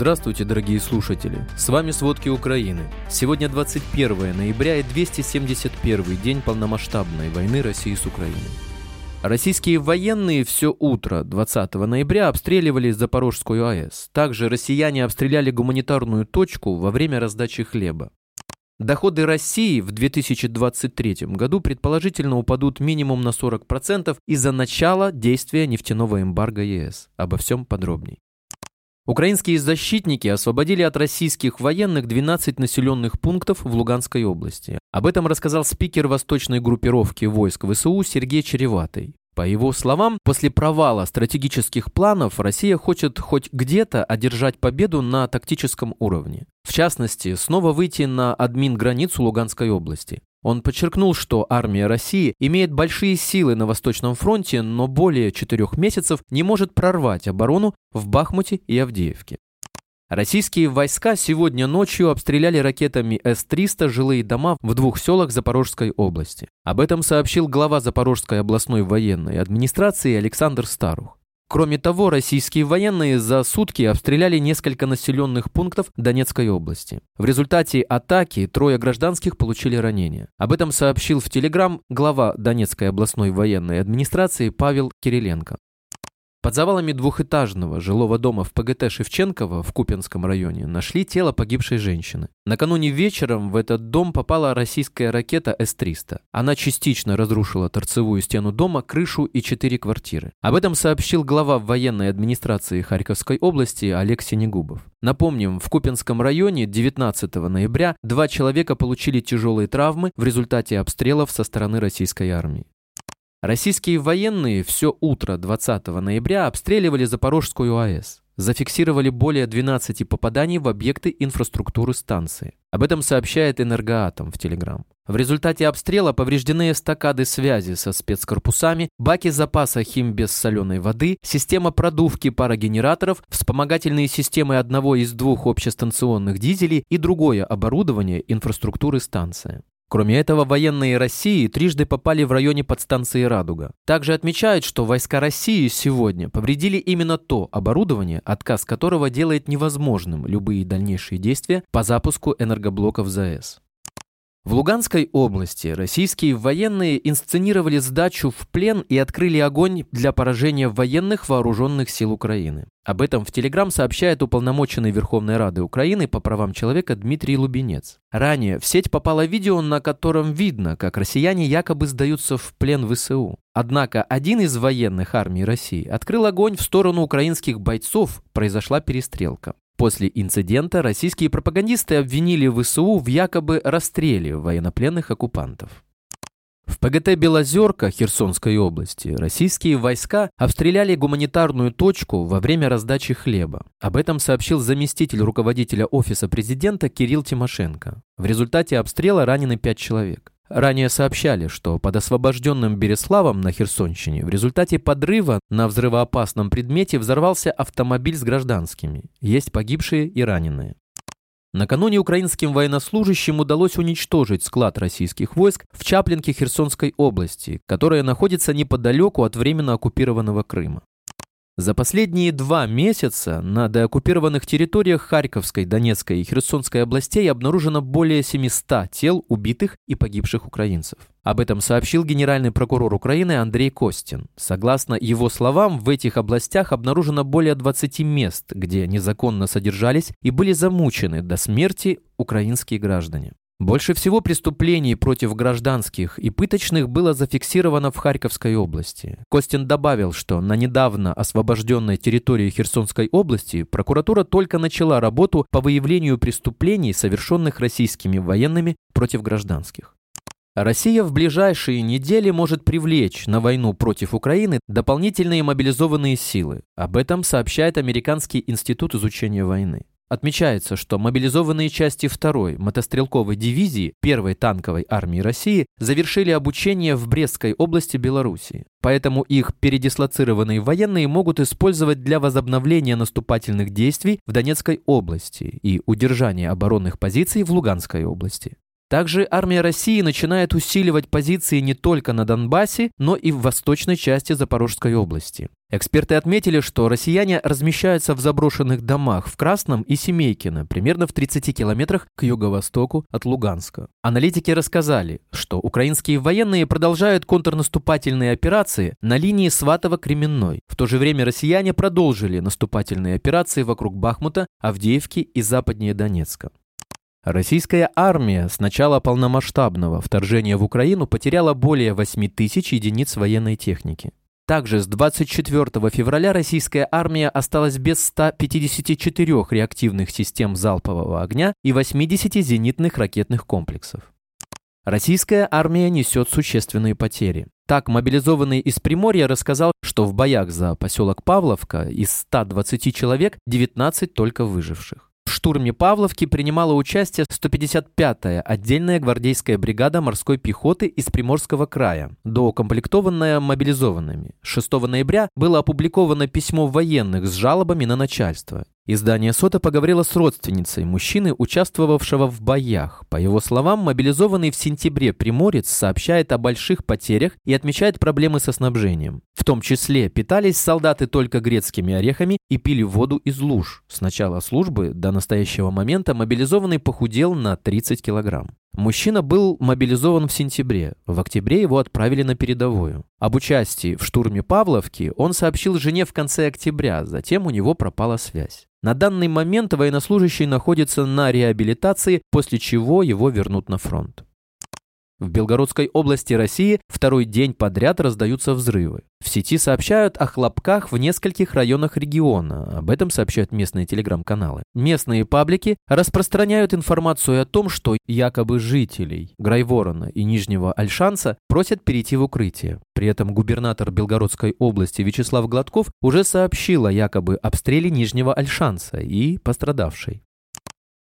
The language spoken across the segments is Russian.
Здравствуйте, дорогие слушатели! С вами «Сводки Украины». Сегодня 21 ноября и 271 день полномасштабной войны России с Украиной. Российские военные все утро 20 ноября обстреливали Запорожскую АЭС. Также россияне обстреляли гуманитарную точку во время раздачи хлеба. Доходы России в 2023 году предположительно упадут минимум на 40% из-за начала действия нефтяного эмбарго ЕС. Обо всем подробней. Украинские защитники освободили от российских военных 12 населенных пунктов в Луганской области. Об этом рассказал спикер восточной группировки войск ВСУ Сергей Череватый. По его словам, после провала стратегических планов Россия хочет хоть где-то одержать победу на тактическом уровне. В частности, снова выйти на админ-границу Луганской области. Он подчеркнул, что армия России имеет большие силы на Восточном фронте, но более четырех месяцев не может прорвать оборону в Бахмуте и Авдеевке. Российские войска сегодня ночью обстреляли ракетами С-300 жилые дома в двух селах Запорожской области. Об этом сообщил глава Запорожской областной военной администрации Александр Старух. Кроме того, российские военные за сутки обстреляли несколько населенных пунктов Донецкой области. В результате атаки трое гражданских получили ранения. Об этом сообщил в Телеграм глава Донецкой областной военной администрации Павел Кириленко. Под завалами двухэтажного жилого дома в ПГТ Шевченково в Купинском районе нашли тело погибшей женщины. Накануне вечером в этот дом попала российская ракета С-300. Она частично разрушила торцевую стену дома, крышу и четыре квартиры. Об этом сообщил глава военной администрации Харьковской области Олег Синегубов. Напомним, в Купинском районе 19 ноября два человека получили тяжелые травмы в результате обстрелов со стороны российской армии. Российские военные все утро 20 ноября обстреливали Запорожскую АЭС. Зафиксировали более 12 попаданий в объекты инфраструктуры станции. Об этом сообщает Энергоатом в Телеграм. В результате обстрела повреждены эстакады связи со спецкорпусами, баки запаса хим без соленой воды, система продувки парогенераторов, вспомогательные системы одного из двух общестанционных дизелей и другое оборудование инфраструктуры станции. Кроме этого, военные России трижды попали в районе подстанции «Радуга». Также отмечают, что войска России сегодня повредили именно то оборудование, отказ которого делает невозможным любые дальнейшие действия по запуску энергоблоков ЗАЭС. В Луганской области российские военные инсценировали сдачу в плен и открыли огонь для поражения военных вооруженных сил Украины. Об этом в Телеграм сообщает уполномоченный Верховной Рады Украины по правам человека Дмитрий Лубенец. Ранее в сеть попало видео, на котором видно, как россияне якобы сдаются в плен ВСУ. Однако один из военных армий России открыл огонь в сторону украинских бойцов, произошла перестрелка. После инцидента российские пропагандисты обвинили ВСУ в якобы расстреле военнопленных оккупантов. В ПГТ «Белозерка» Херсонской области российские войска обстреляли гуманитарную точку во время раздачи хлеба. Об этом сообщил заместитель руководителя Офиса президента Кирилл Тимошенко. В результате обстрела ранены пять человек. Ранее сообщали, что под освобожденным Береславом на Херсонщине в результате подрыва на взрывоопасном предмете взорвался автомобиль с гражданскими. Есть погибшие и раненые. Накануне украинским военнослужащим удалось уничтожить склад российских войск в Чаплинке Херсонской области, которая находится неподалеку от временно оккупированного Крыма. За последние два месяца на деоккупированных территориях Харьковской, Донецкой и Херсонской областей обнаружено более 700 тел убитых и погибших украинцев. Об этом сообщил генеральный прокурор Украины Андрей Костин. Согласно его словам, в этих областях обнаружено более 20 мест, где незаконно содержались и были замучены до смерти украинские граждане. Больше всего преступлений против гражданских и пыточных было зафиксировано в Харьковской области. Костин добавил, что на недавно освобожденной территории Херсонской области прокуратура только начала работу по выявлению преступлений, совершенных российскими военными против гражданских. Россия в ближайшие недели может привлечь на войну против Украины дополнительные мобилизованные силы. Об этом сообщает Американский институт изучения войны. Отмечается, что мобилизованные части 2-й мотострелковой дивизии 1-й танковой армии России завершили обучение в Брестской области Белоруссии. Поэтому их передислоцированные военные могут использовать для возобновления наступательных действий в Донецкой области и удержания оборонных позиций в Луганской области. Также армия России начинает усиливать позиции не только на Донбассе, но и в восточной части Запорожской области. Эксперты отметили, что россияне размещаются в заброшенных домах в Красном и Семейкино, примерно в 30 километрах к юго-востоку от Луганска. Аналитики рассказали, что украинские военные продолжают контрнаступательные операции на линии Сватово-Кременной. В то же время россияне продолжили наступательные операции вокруг Бахмута, Авдеевки и западнее Донецка. Российская армия с начала полномасштабного вторжения в Украину потеряла более 8 тысяч единиц военной техники. Также с 24 февраля российская армия осталась без 154 реактивных систем залпового огня и 80 зенитных ракетных комплексов. Российская армия несет существенные потери. Так, мобилизованный из Приморья рассказал, что в боях за поселок Павловка из 120 человек 19 только выживших. В штурме Павловки принимала участие 155-я отдельная гвардейская бригада морской пехоты из Приморского края, доукомплектованная мобилизованными. 6 ноября было опубликовано письмо военных с жалобами на начальство. Издание «Сота» поговорило с родственницей мужчины, участвовавшего в боях. По его словам, мобилизованный в сентябре приморец сообщает о больших потерях и отмечает проблемы со снабжением. В том числе питались солдаты только грецкими орехами и пили воду из луж. С начала службы до настоящего момента мобилизованный похудел на 30 килограмм. Мужчина был мобилизован в сентябре. В октябре его отправили на передовую. Об участии в штурме Павловки он сообщил жене в конце октября, затем у него пропала связь. На данный момент военнослужащий находится на реабилитации, после чего его вернут на фронт. В Белгородской области России второй день подряд раздаются взрывы. В сети сообщают о хлопках в нескольких районах региона. Об этом сообщают местные телеграм-каналы. Местные паблики распространяют информацию о том, что якобы жителей Грайворона и Нижнего Альшанса просят перейти в укрытие. При этом губернатор Белгородской области Вячеслав Гладков уже сообщил о якобы обстреле Нижнего Альшанса и пострадавшей.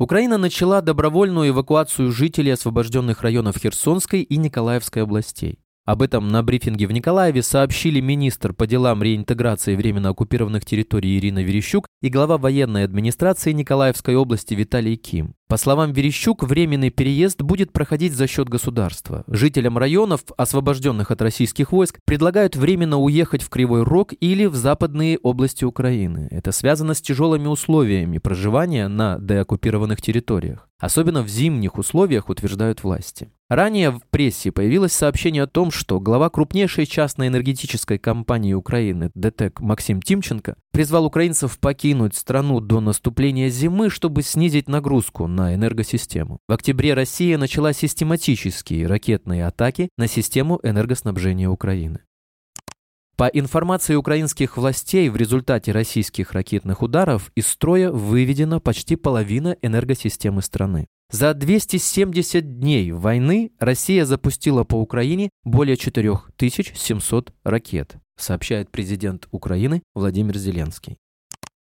Украина начала добровольную эвакуацию жителей освобожденных районов Херсонской и Николаевской областей. Об этом на брифинге в Николаеве сообщили министр по делам реинтеграции временно оккупированных территорий Ирина Верещук и глава военной администрации Николаевской области Виталий Ким. По словам Верещук, временный переезд будет проходить за счет государства. Жителям районов, освобожденных от российских войск, предлагают временно уехать в Кривой Рог или в западные области Украины. Это связано с тяжелыми условиями проживания на деоккупированных территориях. Особенно в зимних условиях, утверждают власти. Ранее в прессе появилось сообщение о том, что глава крупнейшей частной энергетической компании Украины ДТЭК Максим Тимченко призвал украинцев покинуть страну до наступления зимы, чтобы снизить нагрузку на энергосистему. В октябре Россия начала систематические ракетные атаки на систему энергоснабжения Украины. По информации украинских властей, в результате российских ракетных ударов из строя выведена почти половина энергосистемы страны. За 270 дней войны Россия запустила по Украине более 4700 ракет, сообщает президент Украины Владимир Зеленский.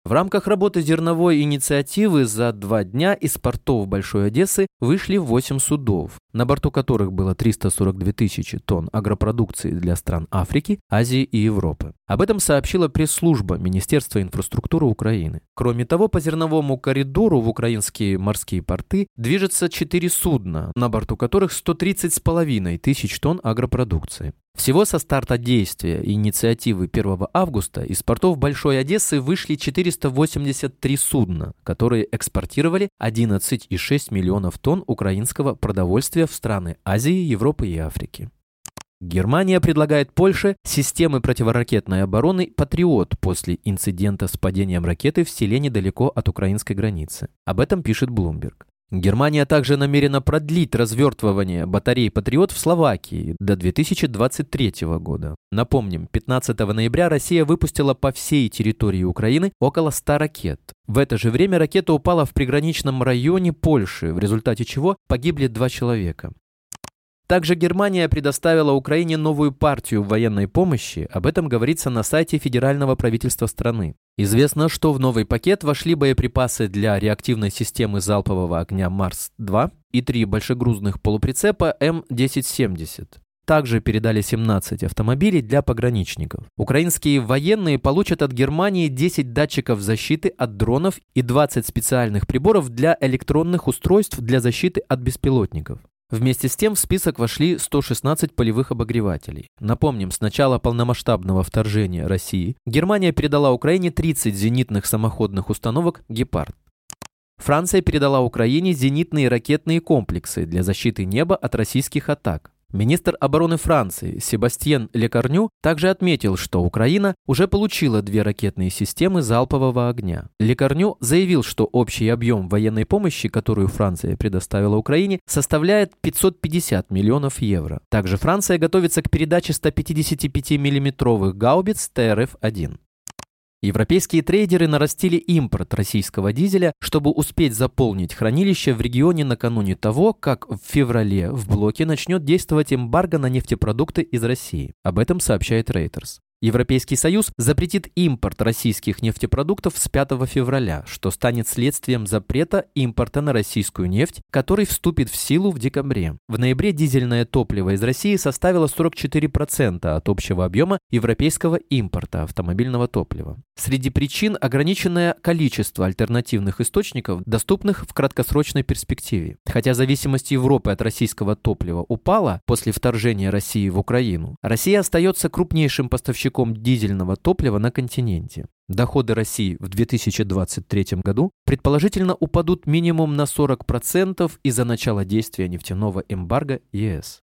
В рамках работы зерновой инициативы за два дня из портов Большой Одессы вышли 8 судов, на борту которых было 342 тысячи тонн агропродукции для стран Африки, Азии и Европы. Об этом сообщила пресс-служба Министерства инфраструктуры Украины. Кроме того, по зерновому коридору в украинские морские порты движется 4 судна, на борту которых 130,5 тысяч тонн агропродукции. Всего со старта действия инициативы 1 августа из портов Большой Одессы вышли 483 судна, которые экспортировали 11,6 миллионов тонн украинского продовольствия в страны Азии, Европы и Африки. Германия предлагает Польше системы противоракетной обороны «Патриот» после инцидента с падением ракеты в селе недалеко от украинской границы. Об этом пишет Bloomberg. Германия также намерена продлить развертывание батарей «Патриот» в Словакии до 2023 года. Напомним, 15 ноября Россия выпустила по всей территории Украины около 100 ракет. В это же время ракета упала в приграничном районе Польши, в результате чего погибли два человека. Также Германия предоставила Украине новую партию военной помощи, об этом говорится на сайте федерального правительства страны. Известно, что в новый пакет вошли боеприпасы для реактивной системы залпового огня «Марс-2» и три большегрузных полуприцепа М-1070. Также передали 17 автомобилей для пограничников. Украинские военные получат от Германии 10 датчиков защиты от дронов и 20 специальных приборов для электронных устройств для защиты от беспилотников. Вместе с тем в список вошли 116 полевых обогревателей. Напомним, с начала полномасштабного вторжения России Германия передала Украине 30 зенитных самоходных установок «Гепард». Франция передала Украине зенитные ракетные комплексы для защиты неба от российских атак. Министр обороны Франции Себастьен Лекарню также отметил, что Украина уже получила две ракетные системы залпового огня. Лекарню заявил, что общий объем военной помощи, которую Франция предоставила Украине, составляет 550 миллионов евро. Также Франция готовится к передаче 155 миллиметровых гаубиц ТРФ-1. Европейские трейдеры нарастили импорт российского дизеля, чтобы успеть заполнить хранилище в регионе накануне того, как в феврале в блоке начнет действовать эмбарго на нефтепродукты из России. Об этом сообщает Reuters. Европейский Союз запретит импорт российских нефтепродуктов с 5 февраля, что станет следствием запрета импорта на российскую нефть, который вступит в силу в декабре. В ноябре дизельное топливо из России составило 44% от общего объема европейского импорта автомобильного топлива. Среди причин ограниченное количество альтернативных источников, доступных в краткосрочной перспективе. Хотя зависимость Европы от российского топлива упала после вторжения России в Украину, Россия остается крупнейшим поставщиком поставщиком дизельного топлива на континенте. Доходы России в 2023 году предположительно упадут минимум на 40% из-за начала действия нефтяного эмбарго ЕС.